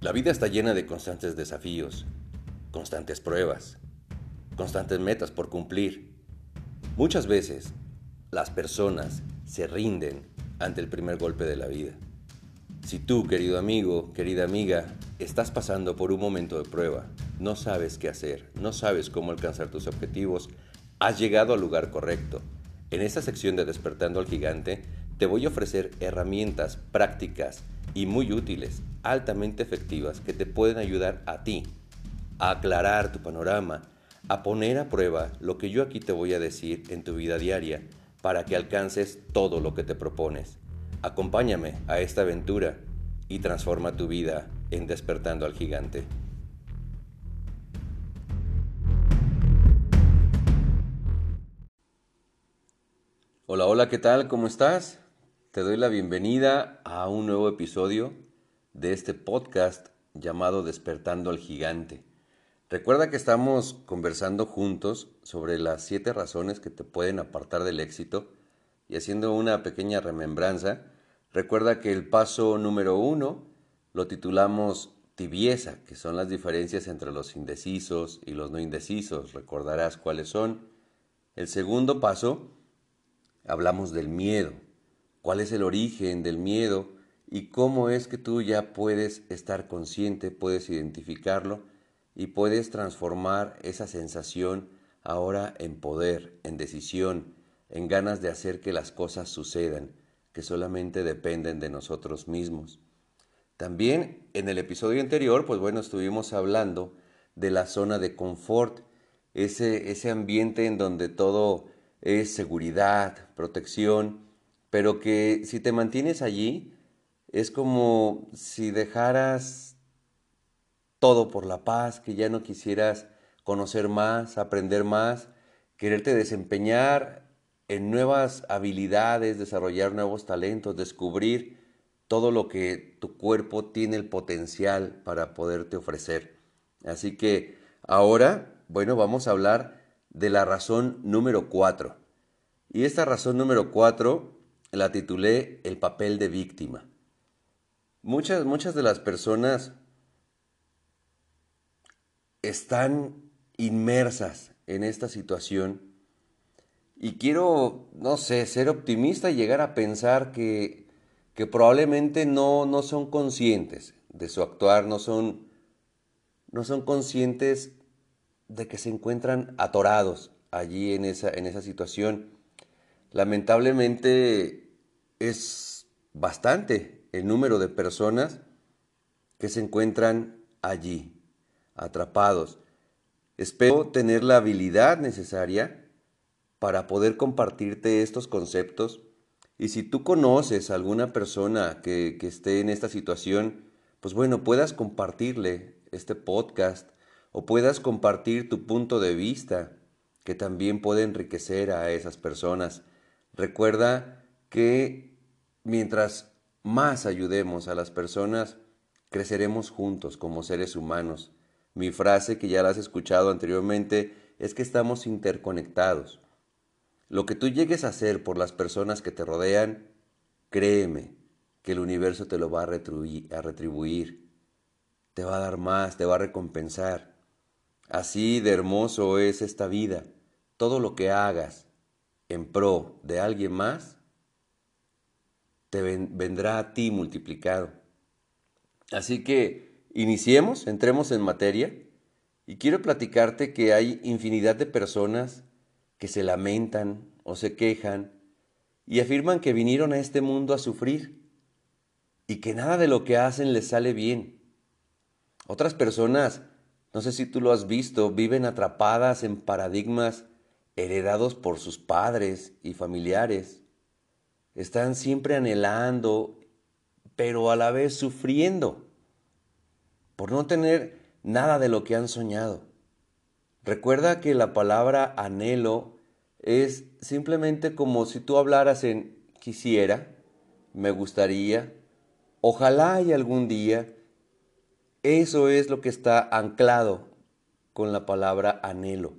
La vida está llena de constantes desafíos, constantes pruebas, constantes metas por cumplir. Muchas veces las personas se rinden ante el primer golpe de la vida. Si tú, querido amigo, querida amiga, estás pasando por un momento de prueba, no sabes qué hacer, no sabes cómo alcanzar tus objetivos, has llegado al lugar correcto. En esta sección de Despertando al Gigante, te voy a ofrecer herramientas prácticas y muy útiles, altamente efectivas, que te pueden ayudar a ti a aclarar tu panorama, a poner a prueba lo que yo aquí te voy a decir en tu vida diaria para que alcances todo lo que te propones. Acompáñame a esta aventura y transforma tu vida en despertando al gigante. Hola, hola, ¿qué tal? ¿Cómo estás? Te doy la bienvenida a un nuevo episodio de este podcast llamado Despertando al Gigante. Recuerda que estamos conversando juntos sobre las siete razones que te pueden apartar del éxito y haciendo una pequeña remembranza, recuerda que el paso número uno lo titulamos tibieza, que son las diferencias entre los indecisos y los no indecisos. Recordarás cuáles son. El segundo paso, hablamos del miedo cuál es el origen del miedo y cómo es que tú ya puedes estar consciente, puedes identificarlo y puedes transformar esa sensación ahora en poder, en decisión, en ganas de hacer que las cosas sucedan, que solamente dependen de nosotros mismos. También en el episodio anterior, pues bueno, estuvimos hablando de la zona de confort, ese, ese ambiente en donde todo es seguridad, protección, pero que si te mantienes allí es como si dejaras todo por la paz, que ya no quisieras conocer más, aprender más, quererte desempeñar en nuevas habilidades, desarrollar nuevos talentos, descubrir todo lo que tu cuerpo tiene el potencial para poderte ofrecer. Así que ahora, bueno, vamos a hablar de la razón número cuatro. Y esta razón número cuatro la titulé El papel de víctima. Muchas, muchas de las personas están inmersas en esta situación y quiero, no sé, ser optimista y llegar a pensar que, que probablemente no, no son conscientes de su actuar, no son, no son conscientes de que se encuentran atorados allí en esa, en esa situación Lamentablemente es bastante el número de personas que se encuentran allí, atrapados. Espero tener la habilidad necesaria para poder compartirte estos conceptos y si tú conoces a alguna persona que, que esté en esta situación, pues bueno, puedas compartirle este podcast o puedas compartir tu punto de vista que también puede enriquecer a esas personas. Recuerda que mientras más ayudemos a las personas, creceremos juntos como seres humanos. Mi frase, que ya la has escuchado anteriormente, es que estamos interconectados. Lo que tú llegues a hacer por las personas que te rodean, créeme que el universo te lo va a retribuir, te va a dar más, te va a recompensar. Así de hermoso es esta vida. Todo lo que hagas, en pro de alguien más, te vendrá a ti multiplicado. Así que iniciemos, entremos en materia y quiero platicarte que hay infinidad de personas que se lamentan o se quejan y afirman que vinieron a este mundo a sufrir y que nada de lo que hacen les sale bien. Otras personas, no sé si tú lo has visto, viven atrapadas en paradigmas heredados por sus padres y familiares. Están siempre anhelando, pero a la vez sufriendo por no tener nada de lo que han soñado. Recuerda que la palabra anhelo es simplemente como si tú hablaras en quisiera, me gustaría, ojalá y algún día. Eso es lo que está anclado con la palabra anhelo.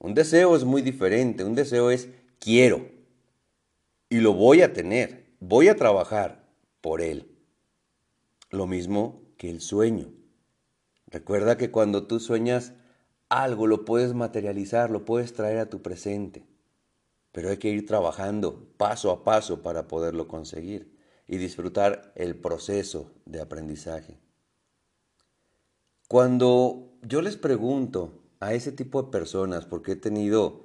Un deseo es muy diferente, un deseo es quiero y lo voy a tener, voy a trabajar por él. Lo mismo que el sueño. Recuerda que cuando tú sueñas algo lo puedes materializar, lo puedes traer a tu presente, pero hay que ir trabajando paso a paso para poderlo conseguir y disfrutar el proceso de aprendizaje. Cuando yo les pregunto a ese tipo de personas, porque he tenido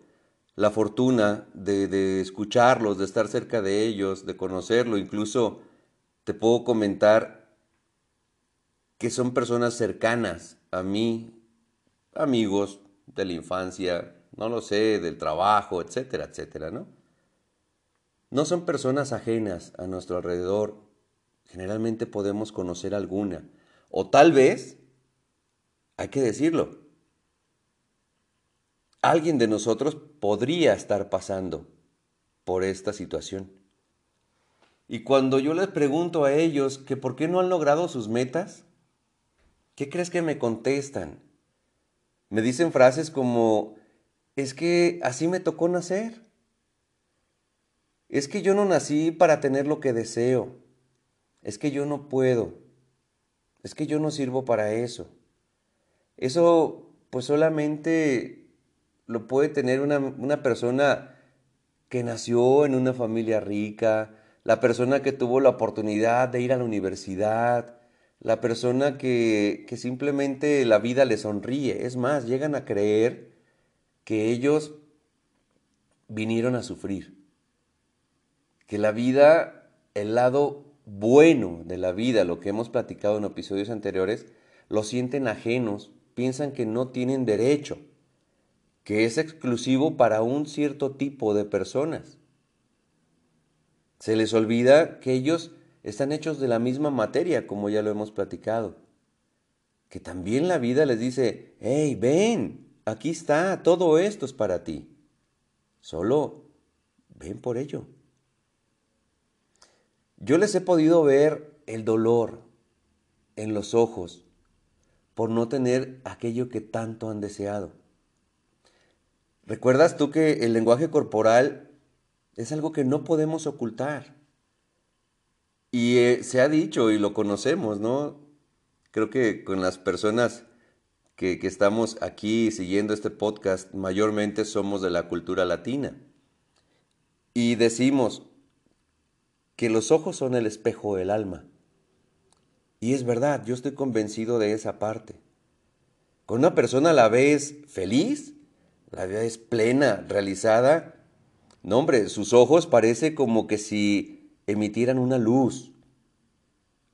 la fortuna de, escucharlos, de estar cerca de ellos, de conocerlo, incluso te puedo comentar que son personas cercanas a mí, amigos de la infancia, no lo sé, del trabajo, etcétera, etcétera, ¿no? No son personas ajenas a nuestro alrededor. Generalmente podemos conocer alguna. O tal vez hay que decirlo. Alguien de nosotros podría estar pasando por esta situación. Y cuando yo les pregunto a ellos que por qué no han logrado sus metas, ¿qué crees que me contestan? Me dicen frases como, es que así me tocó nacer. Es que yo no nací para tener lo que deseo. Es que yo no puedo. Es que yo no sirvo para eso. Eso pues solamente lo puede tener una, persona que nació en una familia rica, la persona que tuvo la oportunidad de ir a la universidad, la persona que, que simplemente la vida le sonríe. Es más, llegan a creer que ellos vinieron a sufrir, que la vida, el lado bueno de la vida, lo que hemos platicado en episodios anteriores, lo sienten ajenos piensan que no tienen derecho, que es exclusivo para un cierto tipo de personas. Se les olvida que ellos están hechos de la misma materia, como ya lo hemos platicado. Que también la vida les dice, hey, ven, aquí está, todo esto es para ti. Solo ven por ello. Yo les he podido ver el dolor en los ojos por no tener aquello que tanto han deseado. ¿Recuerdas tú que el lenguaje corporal es algo que no podemos ocultar? Y eh, se ha dicho y lo conocemos, ¿no? Creo que con las personas que, que estamos aquí siguiendo este podcast, mayormente somos de la cultura latina. Y decimos que los ojos son el espejo del alma. Y es verdad, yo estoy convencido de esa parte. Con una persona la ves feliz, la ves plena, realizada. No, hombre, sus ojos parece como que si emitieran una luz.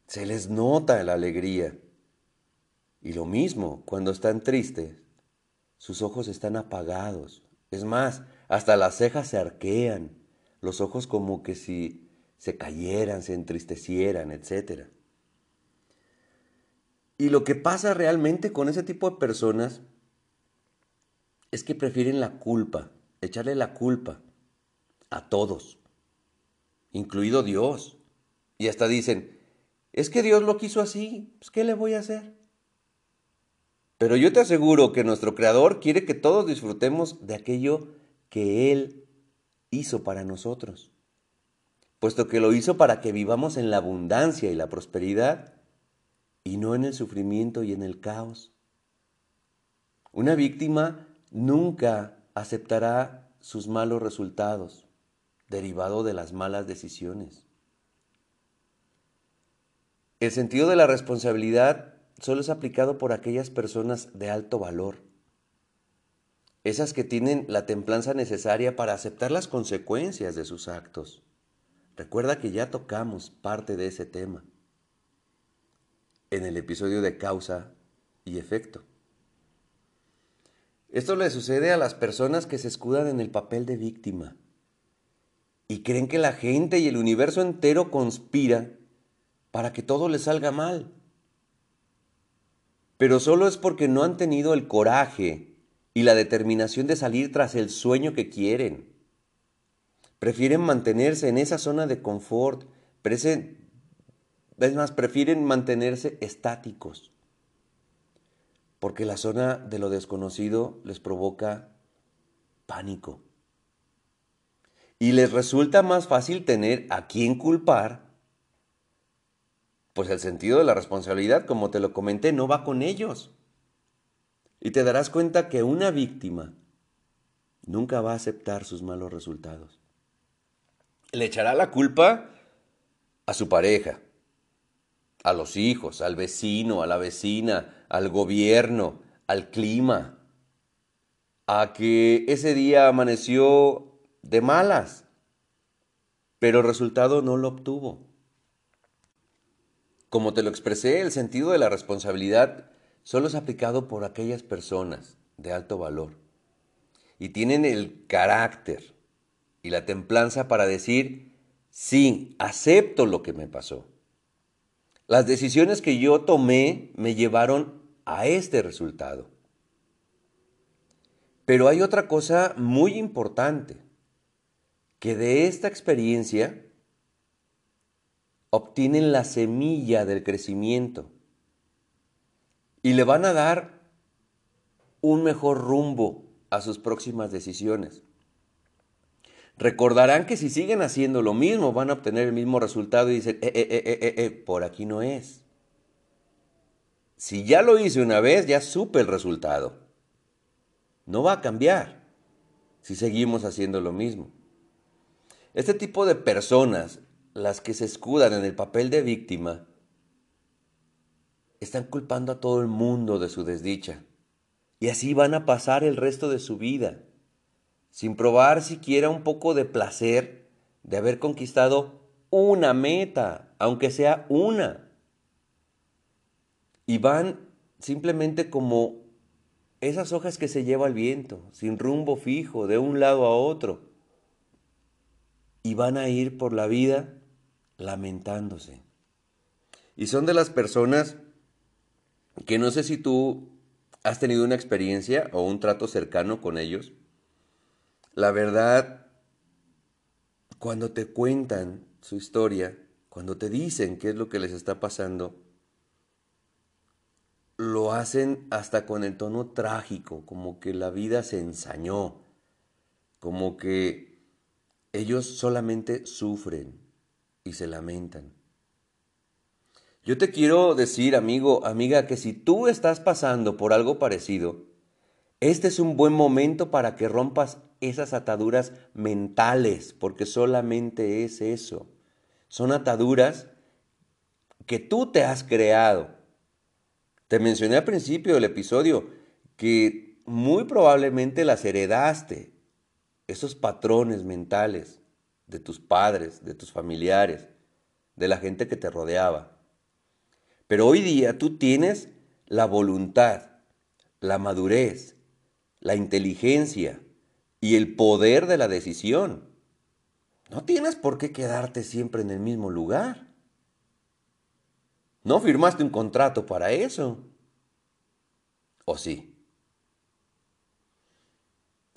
Se les nota la alegría. Y lo mismo, cuando están tristes, sus ojos están apagados. Es más, hasta las cejas se arquean, los ojos como que si se cayeran, se entristecieran, etcétera. Y lo que pasa realmente con ese tipo de personas es que prefieren la culpa, echarle la culpa a todos, incluido Dios. Y hasta dicen, es que Dios lo quiso así, pues ¿qué le voy a hacer? Pero yo te aseguro que nuestro Creador quiere que todos disfrutemos de aquello que Él hizo para nosotros, puesto que lo hizo para que vivamos en la abundancia y la prosperidad y no en el sufrimiento y en el caos. Una víctima nunca aceptará sus malos resultados derivado de las malas decisiones. El sentido de la responsabilidad solo es aplicado por aquellas personas de alto valor, esas que tienen la templanza necesaria para aceptar las consecuencias de sus actos. Recuerda que ya tocamos parte de ese tema en el episodio de causa y efecto. Esto le sucede a las personas que se escudan en el papel de víctima y creen que la gente y el universo entero conspira para que todo les salga mal. Pero solo es porque no han tenido el coraje y la determinación de salir tras el sueño que quieren. Prefieren mantenerse en esa zona de confort, es más, prefieren mantenerse estáticos, porque la zona de lo desconocido les provoca pánico. Y les resulta más fácil tener a quién culpar, pues el sentido de la responsabilidad, como te lo comenté, no va con ellos. Y te darás cuenta que una víctima nunca va a aceptar sus malos resultados. Le echará la culpa a su pareja, a los hijos, al vecino, a la vecina, al gobierno, al clima, a que ese día amaneció de malas, pero el resultado no lo obtuvo. Como te lo expresé, el sentido de la responsabilidad solo es aplicado por aquellas personas de alto valor y tienen el carácter y la templanza para decir, sí, acepto lo que me pasó. Las decisiones que yo tomé me llevaron a este resultado. Pero hay otra cosa muy importante, que de esta experiencia obtienen la semilla del crecimiento y le van a dar un mejor rumbo a sus próximas decisiones. Recordarán que si siguen haciendo lo mismo van a obtener el mismo resultado y dicen, eh, eh, eh, eh, por aquí no es. Si ya lo hice una vez, ya supe el resultado. No va a cambiar si seguimos haciendo lo mismo. Este tipo de personas las que se escudan en el papel de víctima están culpando a todo el mundo de su desdicha. Y así van a pasar el resto de su vida, sin probar siquiera un poco de placer de haber conquistado una meta, aunque sea una. Y van simplemente como esas hojas que se lleva el viento, sin rumbo fijo, de un lado a otro. Y van a ir por la vida lamentándose. Y son de las personas que no sé si tú has tenido una experiencia o un trato cercano con ellos. La verdad, cuando te cuentan su historia, cuando te dicen qué es lo que les está pasando, lo hacen hasta con el tono trágico, como que la vida se ensañó, como que ellos solamente sufren, y se lamentan. Yo te quiero decir, amigo, amiga, que si tú estás pasando por algo parecido, este es un buen momento para que rompas esas ataduras mentales, porque solamente es eso. Son ataduras que tú te has creado. Te mencioné al principio del episodio que muy probablemente las heredaste, esos patrones mentales de tus padres, de tus familiares, de la gente que te rodeaba. Pero hoy día tú tienes la voluntad, la madurez, la inteligencia y el poder de la decisión. No tienes por qué quedarte siempre en el mismo lugar. No firmaste un contrato para eso. ¿O sí?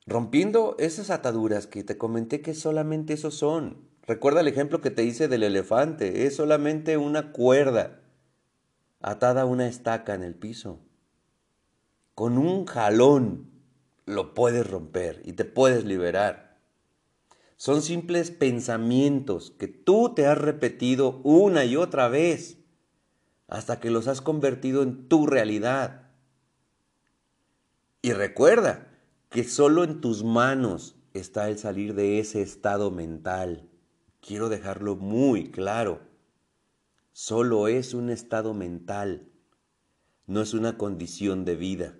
Rompiendo esas ataduras que te comenté que solamente eso son. Recuerda el ejemplo que te hice del elefante. Es solamente una cuerda atada a una estaca en el piso. Con un jalón lo puedes romper y te puedes liberar. Son simples pensamientos que tú te has repetido una y otra vez hasta que los has convertido en tu realidad. Y recuerda, que solo en tus manos está el salir de ese estado mental. Quiero dejarlo muy claro. Solo es un estado mental, no es una condición de vida.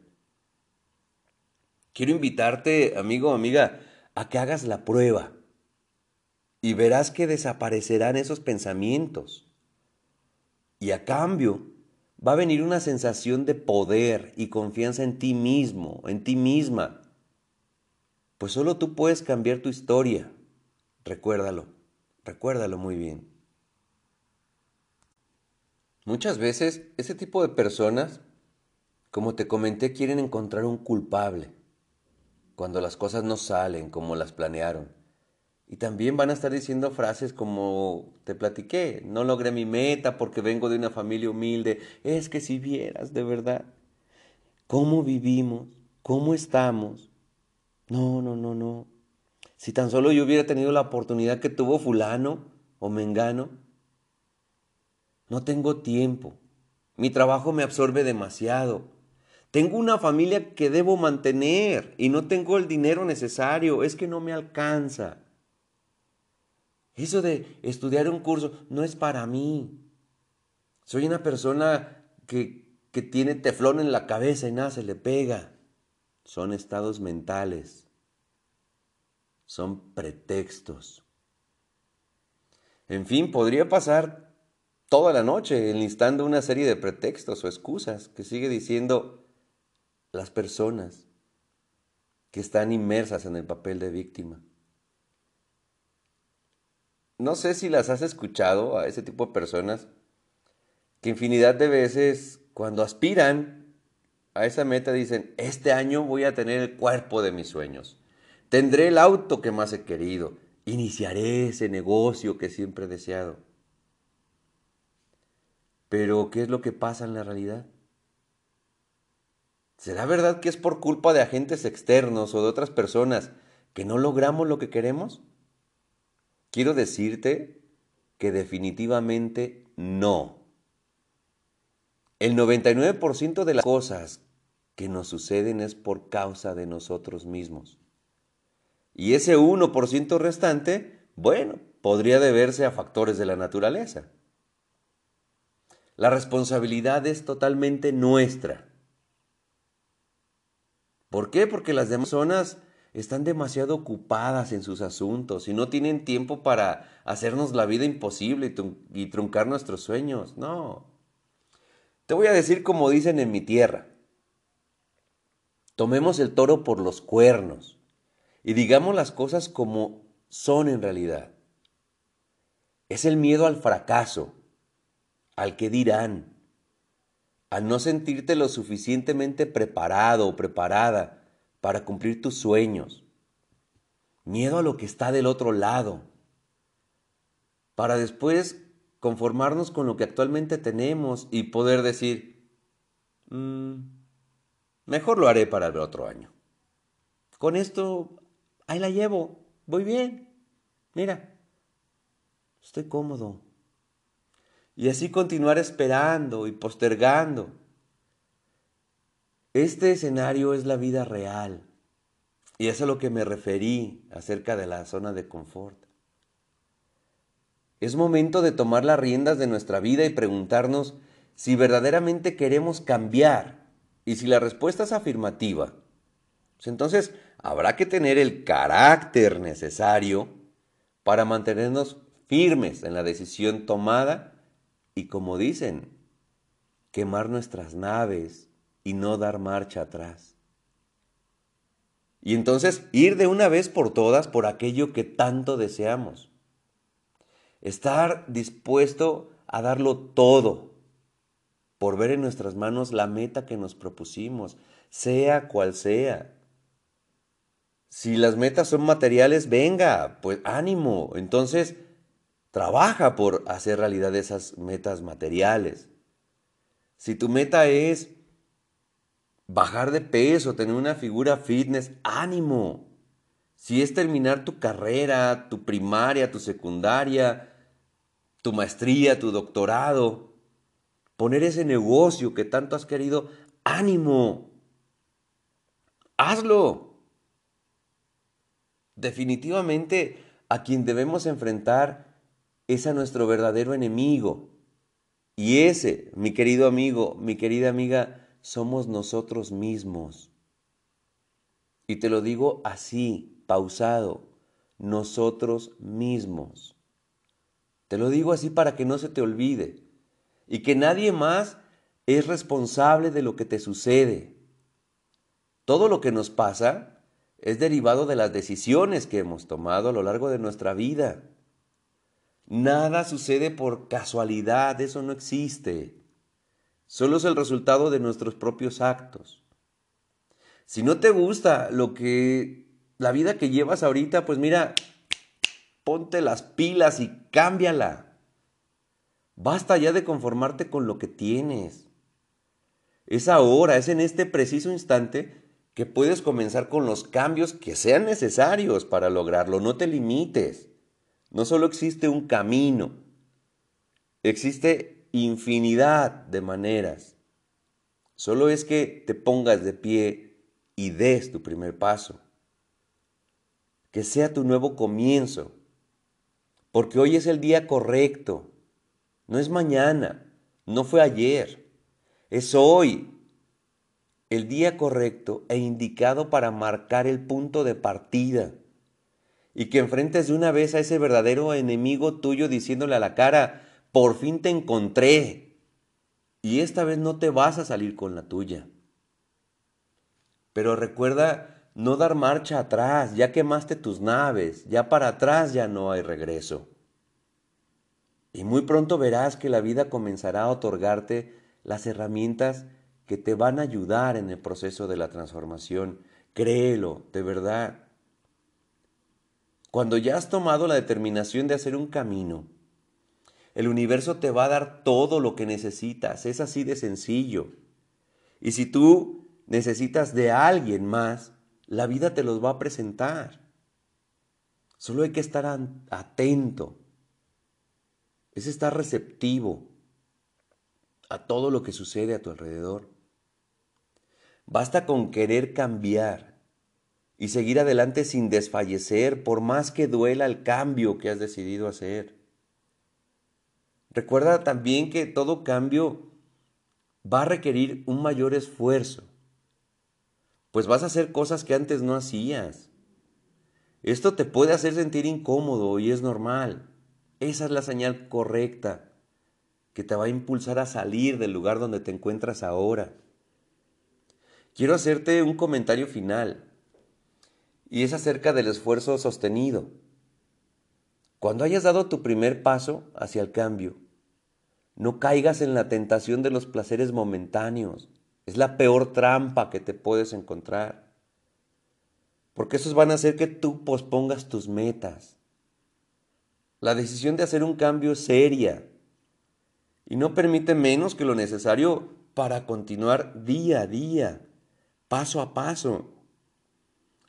Quiero invitarte, amigo o amiga, a que hagas la prueba y verás que desaparecerán esos pensamientos. Y a cambio va a venir una sensación de poder y confianza en ti mismo, en ti misma, pues solo tú puedes cambiar tu historia. Recuérdalo, recuérdalo muy bien. Muchas veces ese tipo de personas, como te comenté, quieren encontrar un culpable cuando las cosas no salen como las planearon. Y también van a estar diciendo frases como te platiqué, no logré mi meta porque vengo de una familia humilde. Es que si vieras de verdad cómo vivimos, cómo estamos, no, no, no, no. Si tan solo yo hubiera tenido la oportunidad que tuvo fulano o mengano. No tengo tiempo. Mi trabajo me absorbe demasiado. Tengo una familia que debo mantener y no tengo el dinero necesario. Es que no me alcanza. Eso de estudiar un curso no es para mí. Soy una persona que, que tiene teflón en la cabeza y nada se le pega. Son estados mentales. Son pretextos. En fin, podría pasar toda la noche enlistando una serie de pretextos o excusas que sigue diciendo las personas que están inmersas en el papel de víctima. No sé si las has escuchado a ese tipo de personas que infinidad de veces cuando aspiran a esa meta dicen, este año voy a tener el cuerpo de mis sueños, tendré el auto que más he querido, iniciaré ese negocio que siempre he deseado. Pero, ¿qué es lo que pasa en la realidad? ¿Será verdad que es por culpa de agentes externos o de otras personas que no logramos lo que queremos? Quiero decirte que definitivamente no. El 99% de las cosas que nos suceden es por causa de nosotros mismos. Y ese 1% restante, bueno, podría deberse a factores de la naturaleza. La responsabilidad es totalmente nuestra. ¿Por qué? Porque las demás personas están demasiado ocupadas en sus asuntos y no tienen tiempo para hacernos la vida imposible y, truncar nuestros sueños. No. Te voy a decir como dicen en mi tierra. Tomemos el toro por los cuernos y digamos las cosas como son en realidad. Es el miedo al fracaso, al que dirán, al no sentirte lo suficientemente preparado o preparada para cumplir tus sueños. Miedo a lo que está del otro lado. Para después conformarnos con lo que actualmente tenemos y poder decir, mm, mejor lo haré para el otro año. Con esto, ahí la llevo, voy bien. Mira, estoy cómodo. Y así continuar esperando y postergando este escenario es la vida real. Y es a lo que me referí acerca de la zona de confort. Es momento de tomar las riendas de nuestra vida y preguntarnos si verdaderamente queremos cambiar. Y si la respuesta es afirmativa, pues entonces habrá que tener el carácter necesario para mantenernos firmes en la decisión tomada y, como dicen, quemar nuestras naves y no dar marcha atrás. Y entonces ir de una vez por todas por aquello que tanto deseamos. Estar dispuesto a darlo todo por ver en nuestras manos la meta que nos propusimos, sea cual sea. Si las metas son materiales, venga, pues ánimo. Entonces, trabaja por hacer realidad esas metas materiales. Si tu meta es bajar de peso, tener una figura fitness, ánimo. Si es terminar tu carrera, tu primaria, tu secundaria, tu maestría, tu doctorado, poner ese negocio que tanto has querido, ánimo. Hazlo. Definitivamente a quien debemos enfrentar es a nuestro verdadero enemigo. Y ese, mi querido amigo, mi querida amiga, somos nosotros mismos. Y te lo digo así, pausado, nosotros mismos. Te lo digo así para que no se te olvide y que nadie más es responsable de lo que te sucede. Todo lo que nos pasa es derivado de las decisiones que hemos tomado a lo largo de nuestra vida. Nada sucede por casualidad, eso no existe. Solo es el resultado de nuestros propios actos. Si no te gusta lo que la vida que llevas ahorita, pues mira, ponte las pilas y cámbiala. Basta ya de conformarte con lo que tienes. Es ahora, es en este preciso instante que puedes comenzar con los cambios que sean necesarios para lograrlo. No te limites. No solo existe un camino, existe infinidad de maneras. Solo es que te pongas de pie y des tu primer paso. Que sea tu nuevo comienzo. Porque hoy es el día correcto. No es mañana. No fue ayer. Es hoy. El día correcto e indicado para marcar el punto de partida. Y que enfrentes de una vez a ese verdadero enemigo tuyo diciéndole a la cara, por fin te encontré. Y esta vez no te vas a salir con la tuya. Pero recuerda no dar marcha atrás, ya quemaste tus naves, ya para atrás ya no hay regreso. Y muy pronto verás que la vida comenzará a otorgarte las herramientas que te van a ayudar en el proceso de la transformación. Créelo, de verdad. Cuando ya has tomado la determinación de hacer un camino, el universo te va a dar todo lo que necesitas. Es así de sencillo. Y si tú necesitas de alguien más, la vida te los va a presentar. Solo hay que estar atento. Es estar receptivo a todo lo que sucede a tu alrededor. Basta con querer cambiar y seguir adelante sin desfallecer por más que duela el cambio que has decidido hacer. Recuerda también que todo cambio va a requerir un mayor esfuerzo, pues vas a hacer cosas que antes no hacías. Esto te puede hacer sentir incómodo y es normal. Esa es la señal correcta que te va a impulsar a salir del lugar donde te encuentras ahora. Quiero hacerte un comentario final y es acerca del esfuerzo sostenido. Cuando hayas dado tu primer paso hacia el cambio, no caigas en la tentación de los placeres momentáneos. Es la peor trampa que te puedes encontrar. Porque esos van a hacer que tú pospongas tus metas. La decisión de hacer un cambio es seria y no permite menos que lo necesario para continuar día a día, paso a paso,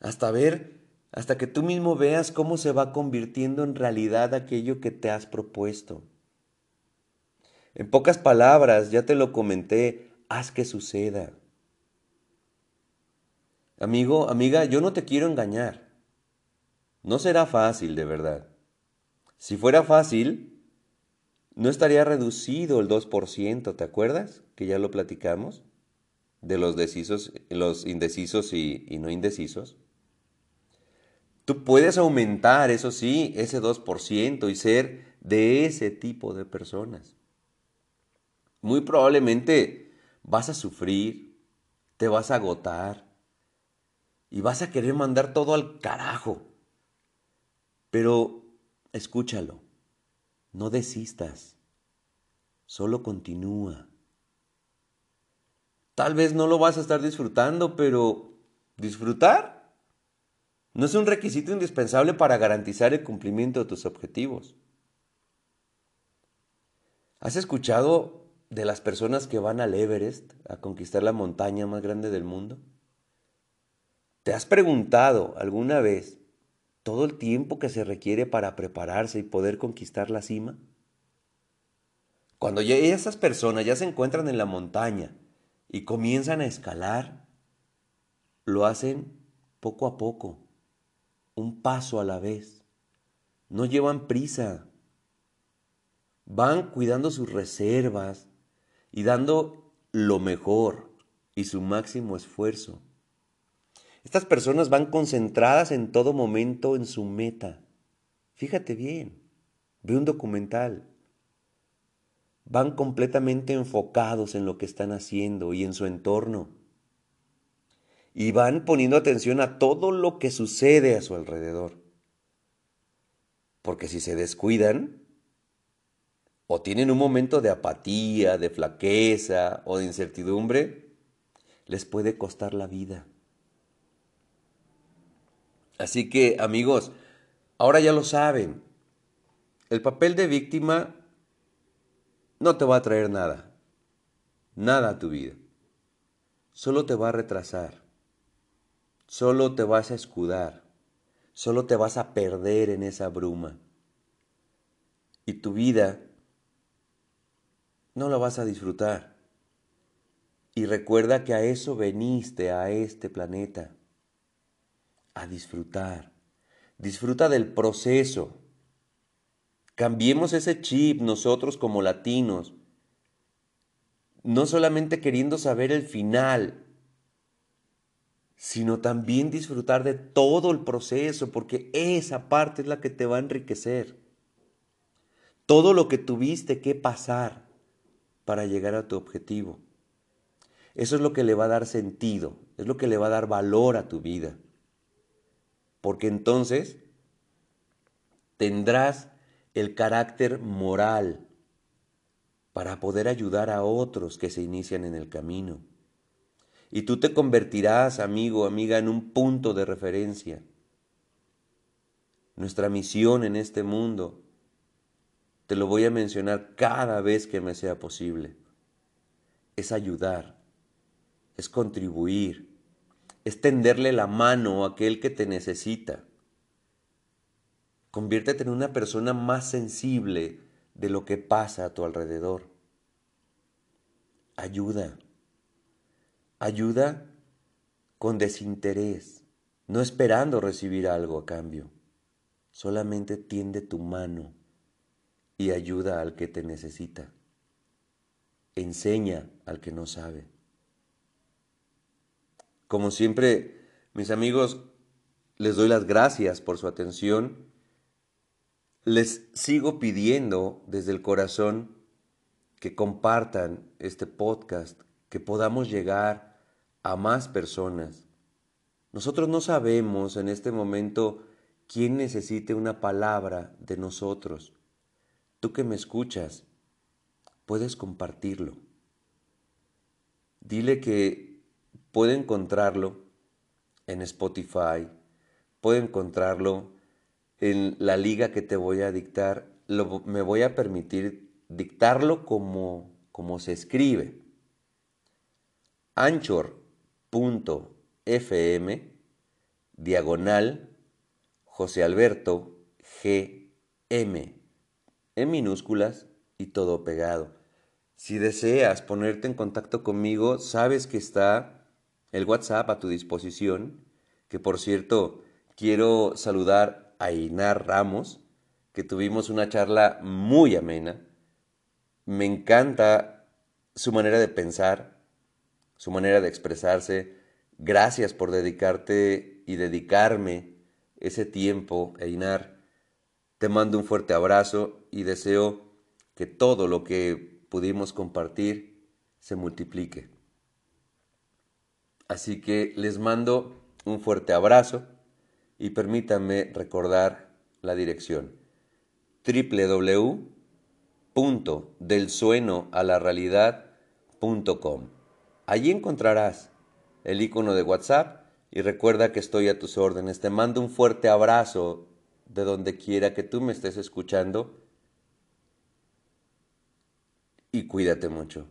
hasta ver, hasta que tú mismo veas cómo se va convirtiendo en realidad aquello que te has propuesto. En pocas palabras, ya te lo comenté, haz que suceda. Amigo, amiga, yo no te quiero engañar. No será fácil, de verdad. Si fuera fácil, no estaría reducido el 2%, ¿te acuerdas? Que ya lo platicamos. De los, decisos, los indecisos y, y no indecisos. Tú puedes aumentar, eso sí, ese 2% y ser de ese tipo de personas muy probablemente vas a sufrir, te vas a agotar y vas a querer mandar todo al carajo. Pero escúchalo, no desistas, solo continúa. Tal vez no lo vas a estar disfrutando, pero disfrutar no es un requisito indispensable para garantizar el cumplimiento de tus objetivos. ¿Has escuchado de las personas que van al Everest a conquistar la montaña más grande del mundo? ¿Te has preguntado alguna vez todo el tiempo que se requiere para prepararse y poder conquistar la cima? Cuando ya esas personas ya se encuentran en la montaña y comienzan a escalar, lo hacen poco a poco, un paso a la vez. No llevan prisa. Van cuidando sus reservas, y dando lo mejor y su máximo esfuerzo. Estas personas van concentradas en todo momento en su meta. Fíjate bien, ve un documental. Van completamente enfocados en lo que están haciendo y en su entorno. Y van poniendo atención a todo lo que sucede a su alrededor. Porque si se descuidan, o tienen un momento de apatía, de flaqueza o de incertidumbre, les puede costar la vida. Así que amigos, ahora ya lo saben, el papel de víctima no te va a traer nada, nada a tu vida. Solo te va a retrasar, solo te vas a escudar, solo te vas a perder en esa bruma. Y tu vida no lo vas a disfrutar. Y recuerda que a eso veniste a este planeta, a disfrutar. Disfruta del proceso. Cambiemos ese chip nosotros como latinos, no solamente queriendo saber el final, sino también disfrutar de todo el proceso, porque esa parte es la que te va a enriquecer. Todo lo que tuviste que pasar para llegar a tu objetivo. Eso es lo que le va a dar sentido, es lo que le va a dar valor a tu vida. Porque entonces tendrás el carácter moral para poder ayudar a otros que se inician en el camino. Y tú te convertirás, amigo, amiga, en un punto de referencia. Nuestra misión en este mundo, te lo voy a mencionar cada vez que me sea posible, es ayudar, es contribuir, es tenderle la mano a aquel que te necesita. Conviértete en una persona más sensible de lo que pasa a tu alrededor. Ayuda. Ayuda con desinterés, no esperando recibir algo a cambio. Solamente tiende tu mano y ayuda al que te necesita. Enseña al que no sabe. Como siempre, mis amigos, les doy las gracias por su atención. Les sigo pidiendo desde el corazón que compartan este podcast, que podamos llegar a más personas. Nosotros no sabemos en este momento quién necesite una palabra de nosotros. Tú que me escuchas, puedes compartirlo. Dile que puede encontrarlo en Spotify, puede encontrarlo en la liga que te voy a dictar. me voy a permitir dictarlo como, como se escribe anchor.fm diagonal José Alberto GM en minúsculas y todo pegado. Si deseas ponerte en contacto conmigo, sabes que está el WhatsApp a tu disposición, que por cierto quiero saludar a Inar Ramos, que tuvimos una charla muy amena. Me encanta su manera de pensar, su manera de expresarse. Gracias por dedicarte y dedicarme ese tiempo, Einar. Te mando un fuerte abrazo y deseo que todo lo que pudimos compartir se multiplique. Así que les mando un fuerte abrazo y permítanme recordar la dirección www.delsuenoalarealidad.com Allí encontrarás el icono de WhatsApp y recuerda que estoy a tus órdenes. Te mando un fuerte abrazo de donde quiera que tú me estés escuchando y cuídate mucho.